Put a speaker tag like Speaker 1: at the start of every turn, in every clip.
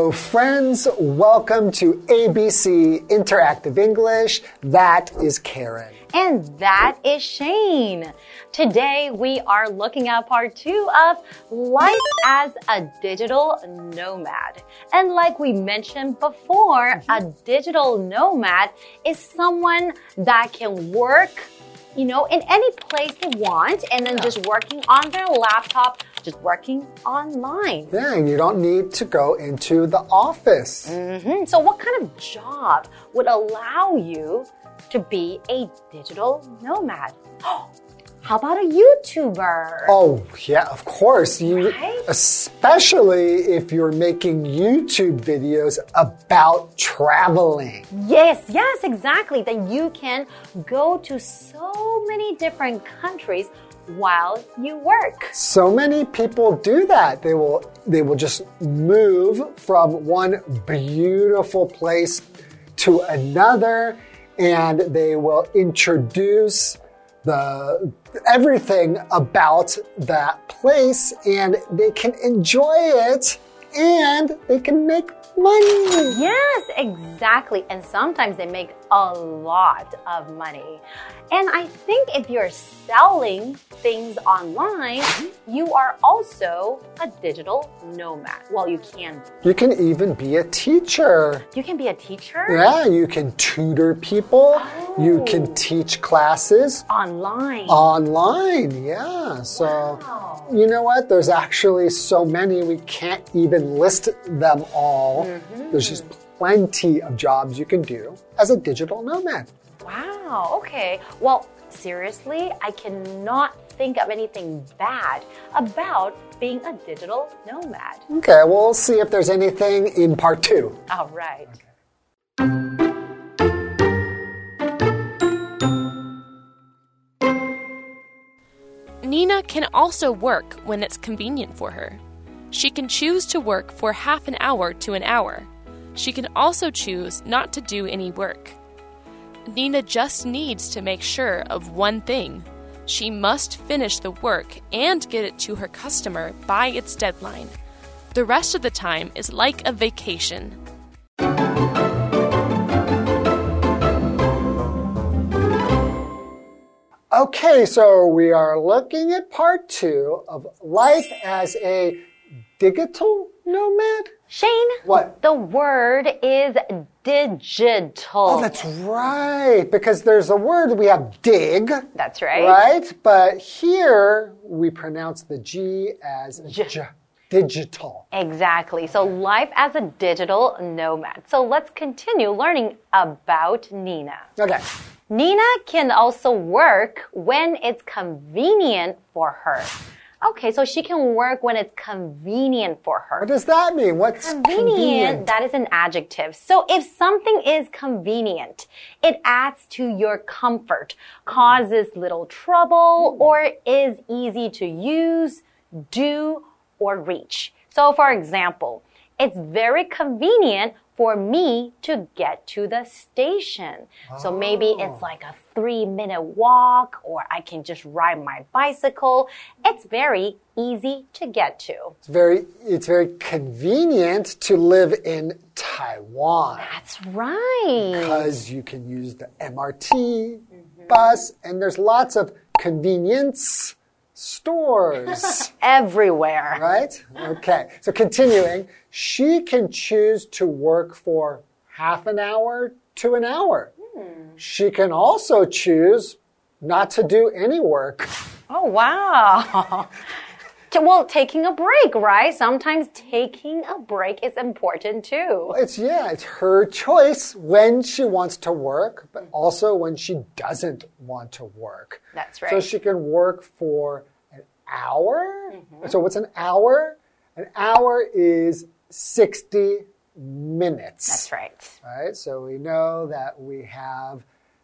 Speaker 1: Hello, friends. Welcome to ABC Interactive English. That is Karen.
Speaker 2: And that is Shane. Today we are looking at part two of life as a digital nomad. And like we mentioned before, a digital nomad is someone that can work you know, in any place they want and then just working on their laptop, just working online.
Speaker 1: Yeah, you don't need to go into the office.
Speaker 2: Mm -hmm. So, what kind of job would allow you to be a digital nomad? How about a YouTuber?
Speaker 1: Oh, yeah, of course. You,
Speaker 2: right?
Speaker 1: Especially if you're making YouTube videos about traveling.
Speaker 2: Yes, yes, exactly. Then you can go to so many different countries while you work.
Speaker 1: So many people do that. They will they will just move from one beautiful place to another and they will introduce the everything about that place and they can enjoy it and they can make money.
Speaker 2: Yes, exactly. And sometimes they make a lot of money. And I think if you're selling things online, you are also a digital nomad. Well, you can.
Speaker 1: You can even be a teacher.
Speaker 2: You can be a teacher?
Speaker 1: Yeah, you can tutor people. Oh. You can teach classes.
Speaker 2: Online.
Speaker 1: Online, yeah. So, wow. you know what? There's actually so many, we can't even list them all. Mm -hmm. There's just plenty of jobs you can do as a digital nomad.
Speaker 2: Wow, okay. Well, seriously, I cannot think of anything bad about being a digital nomad.
Speaker 1: Okay, we'll see if there's anything in part two.
Speaker 2: All right.
Speaker 3: Nina can also work when it's convenient for her. She can choose to work for half an hour to an hour. She can also choose not to do any work. Nina just needs to make sure of one thing. She must finish the work and get it to her customer by its deadline. The rest of the time is like a vacation.
Speaker 1: Okay, so we are looking at part two of life as a digital nomad?
Speaker 2: Shane,
Speaker 1: what?
Speaker 2: The word is digital.
Speaker 1: Oh, that's right. Because there's a word we have dig.
Speaker 2: That's right.
Speaker 1: Right? But here we pronounce the G as J. J digital.
Speaker 2: Exactly. So life as a digital nomad. So let's continue learning about Nina.
Speaker 1: Okay.
Speaker 2: Nina can also work when it's convenient for her. Okay, so she can work when it's convenient for her.
Speaker 1: What does that mean? What's convenient? convenient?
Speaker 2: That is an adjective. So if something is convenient, it adds to your comfort, causes little trouble, hmm. or is easy to use, do, or reach. So for example, it's very convenient for me to get to the station. Oh. So maybe it's oh. like a three minute walk or I can just ride my bicycle. It's very easy to get to.
Speaker 1: It's very, it's very convenient to live in Taiwan.
Speaker 2: That's right.
Speaker 1: Because you can use the MRT, mm -hmm. bus, and there's lots of convenience stores
Speaker 2: everywhere.
Speaker 1: Right? Okay. So continuing she can choose to work for half an hour to an hour. Hmm. She can also choose not to do any work.
Speaker 2: Oh, wow. well, taking a break, right? Sometimes taking a break is important too.
Speaker 1: It's, yeah, it's her choice when she wants to work, but also when she doesn't want to work.
Speaker 2: That's right.
Speaker 1: So she can work for hour. Mm -hmm. So what's an hour? An hour is 60 minutes.
Speaker 2: That's right.
Speaker 1: Right? So we know that we have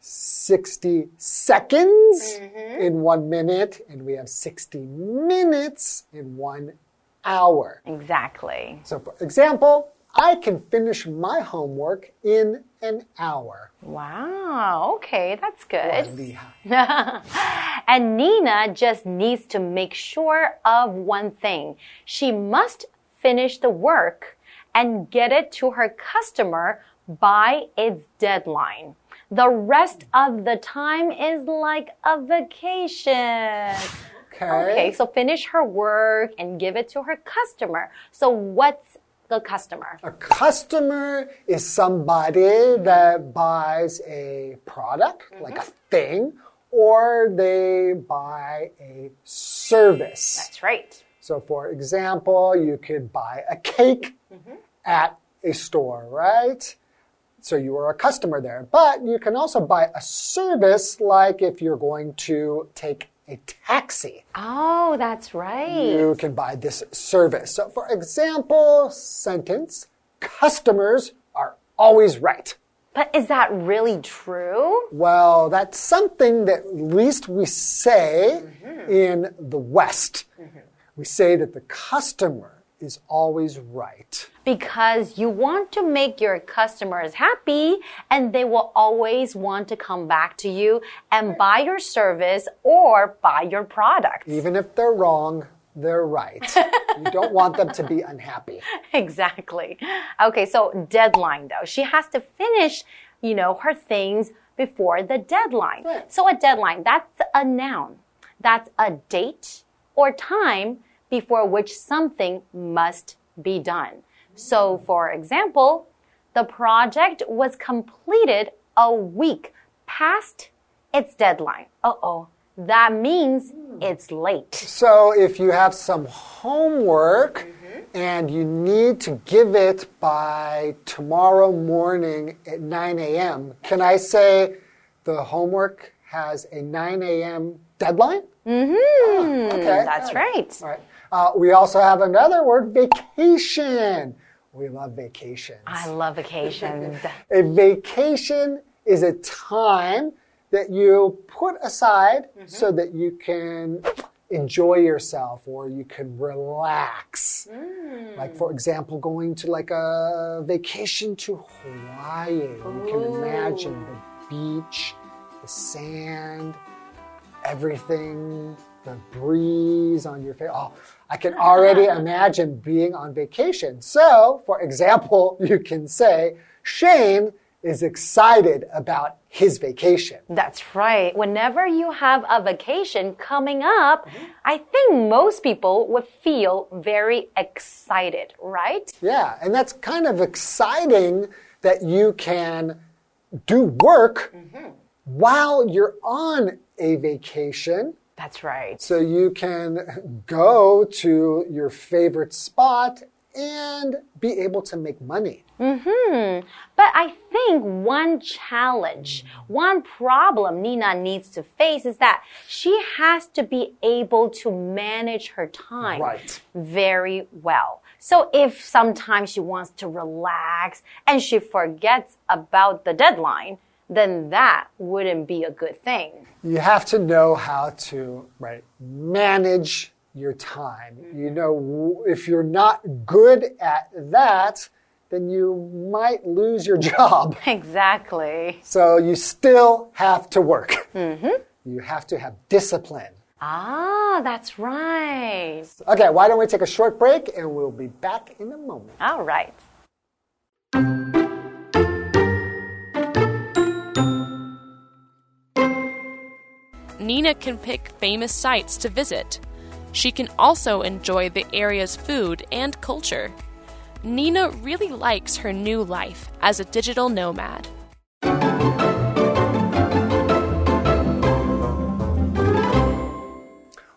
Speaker 1: 60 seconds mm -hmm. in one minute, and we have 60 minutes in one hour.
Speaker 2: Exactly.
Speaker 1: So, for example, I can finish my homework in an hour.
Speaker 2: Wow, okay, that's good. and Nina just needs to make sure of one thing. She must finish the work and get it to her customer by its deadline. The rest of the time is like a vacation.
Speaker 1: Okay.
Speaker 2: Okay, so finish her work and give it to her customer. So what's the customer?
Speaker 1: A customer is somebody that buys a product, mm-hmm. like a thing, or they buy a service.
Speaker 2: That's right.
Speaker 1: So, for example, you could buy a cake mm-hmm. at a store, right? So you are a customer there. But you can also buy a service, like if you're going to take a taxi.
Speaker 2: Oh, that's right.
Speaker 1: You can buy this service. So, for example, sentence customers are always right.
Speaker 2: But is that really true?
Speaker 1: Well, that's something that at least we say mm-hmm. in the West. Mm-hmm. We say that the customer is always right.
Speaker 2: Because you want to make your customers happy and they will always want to come back to you and buy your service or buy your product.
Speaker 1: Even if they're wrong, they're right. you don't want them to be unhappy.
Speaker 2: Exactly. Okay, so deadline though. She has to finish, you know, her things before the deadline.
Speaker 1: Right.
Speaker 2: So a deadline, that's a noun. That's a date or time before which something must be done. So for example, the project was completed a week past its deadline. Uh-oh. That means it's late.
Speaker 1: So if you have some homework and you need to give it by tomorrow morning at 9 a.m., can I say the homework has a 9 a.m. deadline?
Speaker 2: Mm-hmm.
Speaker 1: okay.
Speaker 2: That's right.
Speaker 1: All right. Uh, we also have another word, vacation. We love vacations.
Speaker 2: I love vacations.
Speaker 1: A vacation is a time that you put aside so that you can enjoy yourself or you can relax. Like, for example, going to like a vacation to Hawaii. You can imagine the beach, the sand, everything, the breeze on your face. Oh, I can already imagine being on vacation. So, for example, you can say, Shane is excited about his vacation.
Speaker 2: That's right. Whenever you have a vacation coming up, I think most people would feel very excited, right?
Speaker 1: Yeah, and that's kind of exciting that you can do work mm-hmm. while you're on a vacation.
Speaker 2: That's right.
Speaker 1: So you can go to your favorite spot and be able to make money.
Speaker 2: Hmm. But I think one challenge, one problem Nina needs to face is that she has to be able to manage her time
Speaker 1: Right.
Speaker 2: very well. So if sometimes she wants to relax and she forgets about the deadline, then that wouldn't be a good thing.
Speaker 1: You have to know how to right manage your time. You know, if you're not good at that, then you might lose your job.
Speaker 2: Exactly.
Speaker 1: So you still have to work. You have to have discipline.
Speaker 2: Ah, that's right.
Speaker 1: Okay, why don't we take a short break and we'll be back in a moment.
Speaker 2: All right.
Speaker 3: Nina can pick famous sites to visit. She can also enjoy the area's food and culture. Nina really likes her new life as a digital nomad.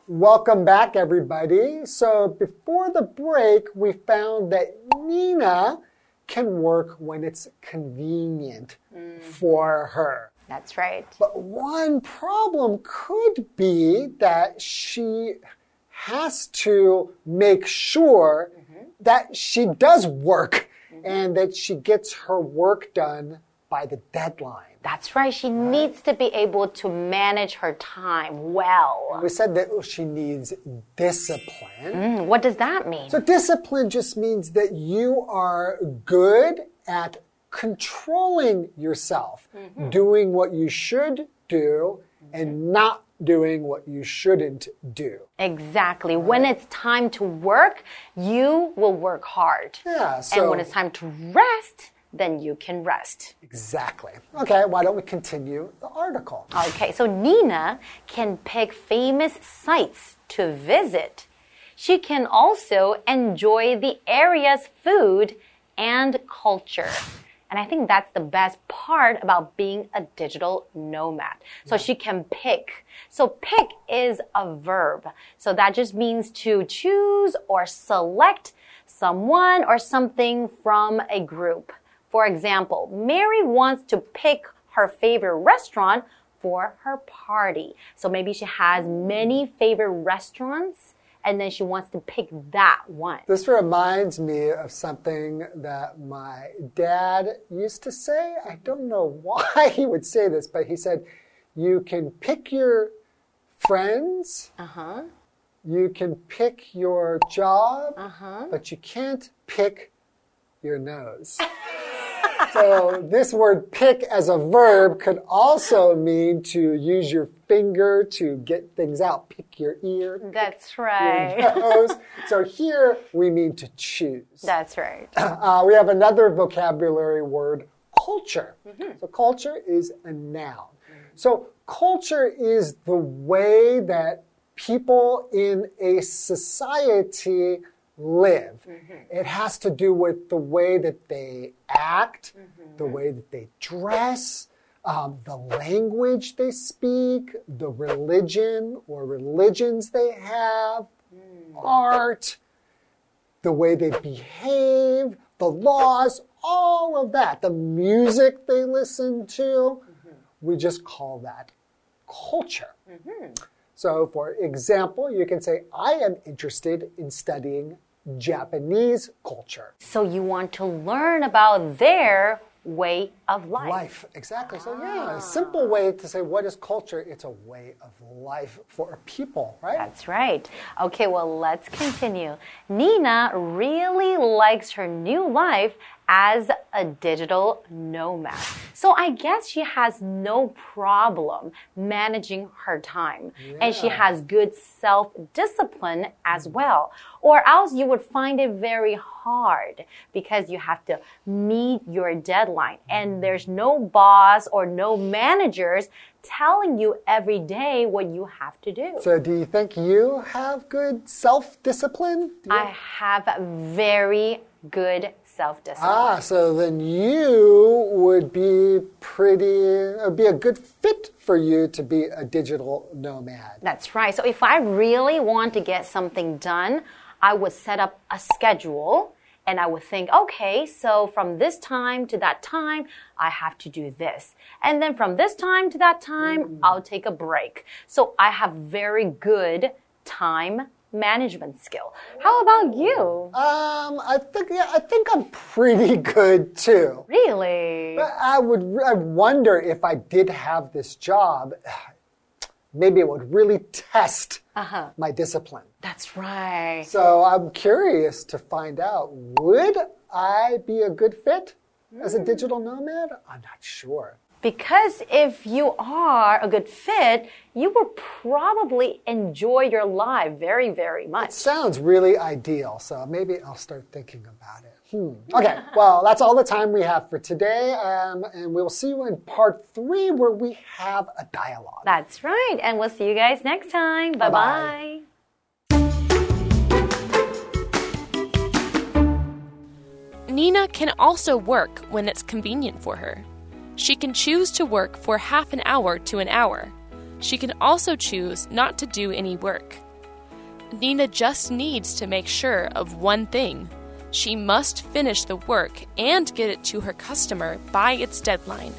Speaker 1: Welcome back, everybody. So, before the break, we found that Nina can work when it's convenient mm. for her.
Speaker 2: That's right.
Speaker 1: But one problem could be that she has to make sure that she does work and that she gets her work done by the deadline.
Speaker 2: That's right. She needs to be able to manage her time well.
Speaker 1: We said that she needs discipline.
Speaker 2: Mm, what does that mean?
Speaker 1: So, discipline just means that you are good at controlling yourself, mm-hmm. doing what you should do, and mm-hmm. not doing what you shouldn't do.
Speaker 2: Exactly. When it's time to work, you will work hard.
Speaker 1: Yeah,
Speaker 2: and when it's time to rest, then you can rest.
Speaker 1: Exactly. Okay, why don't we continue the article?
Speaker 2: Okay, so Nina can pick famous sites to visit. She can also enjoy the area's food and culture. And I think that's the best part about being a digital nomad. So she can pick. So pick is a verb. So that just means to choose or select someone or something from a group. For example, Mary wants to pick her favorite restaurant for her party. So maybe she has many favorite restaurants and then she wants to pick that one.
Speaker 1: This reminds me of something that my dad used to say. I don't know why he would say this, but he said, You can pick your friends,
Speaker 2: Uh huh.
Speaker 1: you can pick your job,
Speaker 2: Uh huh.
Speaker 1: but you can't pick your nose. so, this word pick as a verb could also mean to use your finger to get things out. Pick your ear,
Speaker 2: That's right.
Speaker 1: your nose. So, here we mean to choose.
Speaker 2: That's right.
Speaker 1: Uh, we have another vocabulary word, culture. So, culture is a noun. So, culture is the way that people in a society live. Mm-hmm. It has to do with the way that they act, mm-hmm. the way that they dress. Um, the language they speak, the religion or religions they have, mm. art, the way they behave, the laws, all of that, the music they listen to. Mm-hmm. We just call that culture. So, for example, you can say, I am interested in studying Japanese culture.
Speaker 2: So you want to learn about their way of life.
Speaker 1: Life, exactly. So, yeah, a ah. simple way to say what is culture, it's a way of life for a people, right?
Speaker 2: That's right. Okay, well, let's continue. Nina really likes her new life as a digital nomad. So I guess she has no problem managing her time. And she has good self discipline as well. Or else you would find it very hard because you have to meet your deadline. And there's no boss or no managers telling you every day what you have to do.
Speaker 1: So, do you think you have good self discipline?
Speaker 2: I have very good self discipline.
Speaker 1: Ah, so then you would be pretty, it would be a good fit for you to be a digital nomad.
Speaker 2: That's right. So if I really want to get something done, I would set up a schedule and I would think, okay, so from this time to that time, I have to do this. And then from this time to that time, I'll take a break. So I have very good time management skill. How about you?
Speaker 1: Um, I think, yeah, I think I'm pretty good too.
Speaker 2: Really?
Speaker 1: But I would, I wonder if I did have this job, maybe it would really test
Speaker 2: Uh-huh.
Speaker 1: my discipline.
Speaker 2: That's right.
Speaker 1: So I'm curious to find out, would I be a good fit as a digital nomad? I'm not sure.
Speaker 2: Because if you are a good fit, you will probably enjoy your life very, very much.
Speaker 1: Sounds really ideal, so maybe I'll start thinking about it. Hmm. Okay, well, that's all the time we have for today, um, and we'll see you in part three where we have a dialogue.
Speaker 2: That's right. And we'll see you guys next time. Bye
Speaker 1: Bye-bye.
Speaker 2: bye.
Speaker 3: Nina can also work when it's convenient for her. She can choose to work for half an hour to an hour. She can also choose not to do any work. Nina just needs to make sure of one thing. She must finish the work and get it to her customer by its deadline.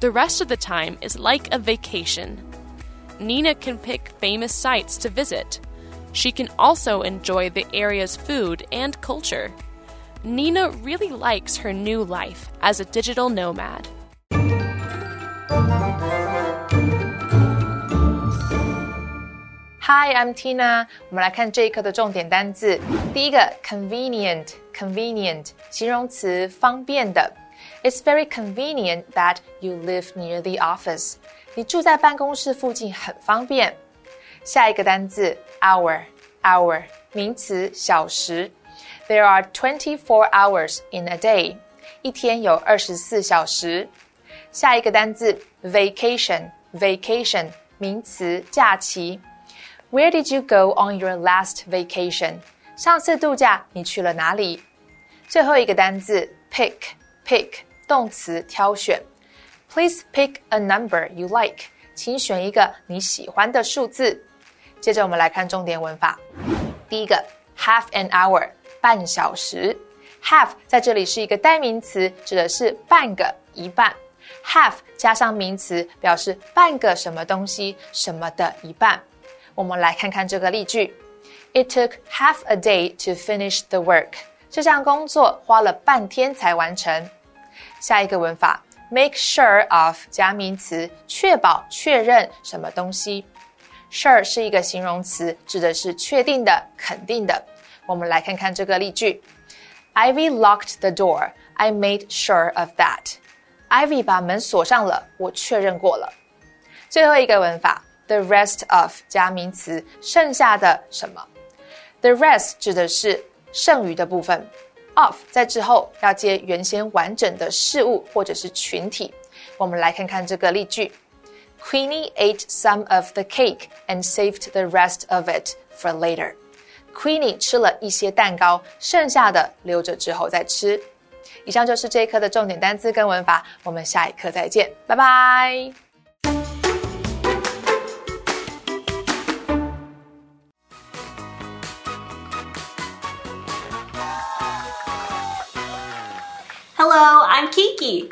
Speaker 3: The rest of the time is like a vacation. Nina can pick famous sites to visit. She can also enjoy the area's food and culture. Nina really likes her new life as a digital nomad.
Speaker 4: Hi, I'm Tina。我们来看这一课的重点单字。第一个，convenient，convenient，形容词，方便的。It's very convenient that you live near the office。 你住在办公室附近很方便。下一个单字 hour，hour 名词小时。There are twenty-four hours in a day。一天有二十四小时。下一个单字 vacation，vacation 名词假期。 Where did you go on your last vacation？上次度假你去了哪里？最后一个单字 pick，pick 动词挑选。Please pick a number you like。请选一个你喜欢的数字。接着我们来看重点文法。第一个 half an hour 半小时，half 在这里是一个代名词，指的是半个、一半。half 加上名词，表示半个什么东西、什么的一半。我们来看看这个例句：It took half a day to finish the work。这项工作花了半天才完成。下一个文法，make sure of 加名词，确保、确认什么东西。Sure 是一个形容词，指的是确定的、肯定的。我们来看看这个例句：Ivy locked the door. I made sure of that. Ivy 把门锁上了，我确认过了。最后一个文法 ，the rest of 加名词，剩下的什么？the rest 指的是剩余的部分，of 在之后要接原先完整的事物或者是群体。我们来看看这个例句：Queenie ate some of the cake and saved the rest of it for later. Queenie 吃了一些蛋糕，剩下的留着之后再吃。以上就是这一课的重点单词跟文法，我们下一课再见，拜拜。
Speaker 5: Hello, I'm Kiki.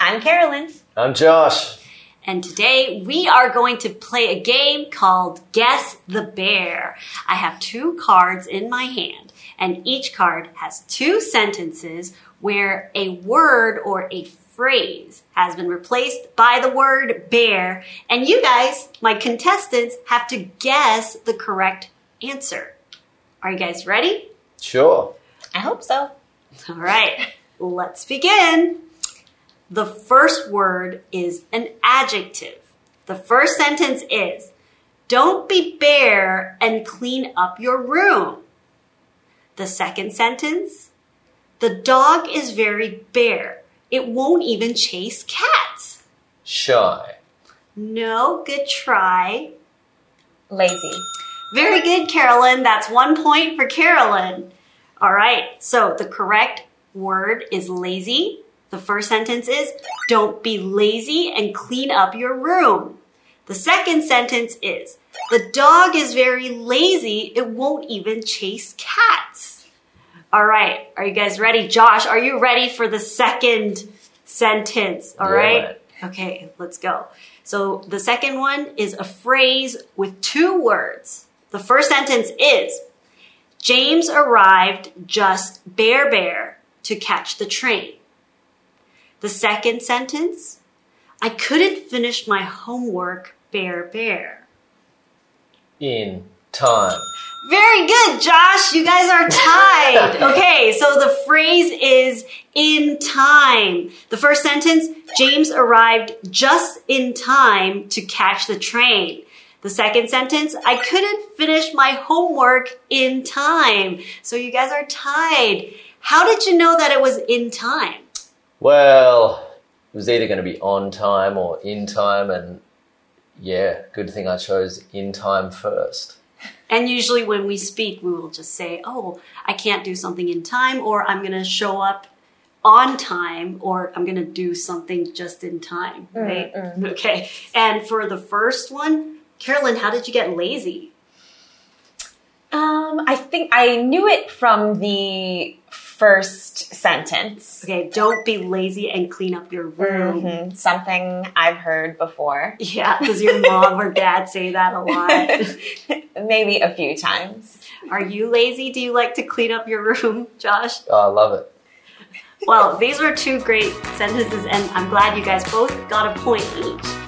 Speaker 6: I'm Carolyn.
Speaker 7: I'm Josh.
Speaker 5: And today we are going to play a game called Guess the Bear. I have two cards in my hand, and each card has two sentences where a word or a phrase has been replaced by the word bear, and you guys, my contestants, have to guess the correct answer. Are you guys ready?
Speaker 7: Sure.
Speaker 6: I hope so.
Speaker 5: All right, let's begin. The first word is an adjective. The first sentence is Don't be bear and clean up your room. The second sentence The dog is very bear. It won't even chase cats.
Speaker 7: Shy.
Speaker 5: No, good try.
Speaker 6: Lazy.
Speaker 5: Very good, Carolyn. That's one point for Carolyn. All right, so the correct word is lazy. The first sentence is don't be lazy and clean up your room. The second sentence is the dog is very lazy. It won't even chase cats. All right. Are you guys ready? Josh, are you ready for the second sentence? All
Speaker 7: Yeah.
Speaker 5: right. Okay, let's go. So the second one is a phrase with two words. The first sentence is James arrived just bear bear to catch the train. The second sentence, I couldn't finish my homework bear bear.
Speaker 7: In time.
Speaker 5: Very good, Josh. You guys are tied. okay, so the phrase is in time. The first sentence, James arrived just in time to catch the train. The second sentence, I couldn't finish my homework in time. So you guys are tied. How did you know that it was in time?
Speaker 7: Well, it was either going to be on time or in time, and yeah, good thing I chose in time first.
Speaker 5: And usually when we speak, we will just say, oh, I can't do something in time, or I'm going to show up on time, or I'm going to do something just in time, right? Okay. And for the first one, Carolyn, how did you get lazy?
Speaker 6: Um, I think I knew it from the first sentence.
Speaker 5: Okay, don't be lazy and clean up your room.
Speaker 6: Mhm, Something I've heard before.
Speaker 5: Yeah, does your mom or dad say that a lot?
Speaker 6: Maybe a few times.
Speaker 5: Are you lazy? Do you like to clean up your room, Josh?
Speaker 7: Oh, I love it.
Speaker 5: Well, these were two great sentences, and I'm glad you guys both got a point each.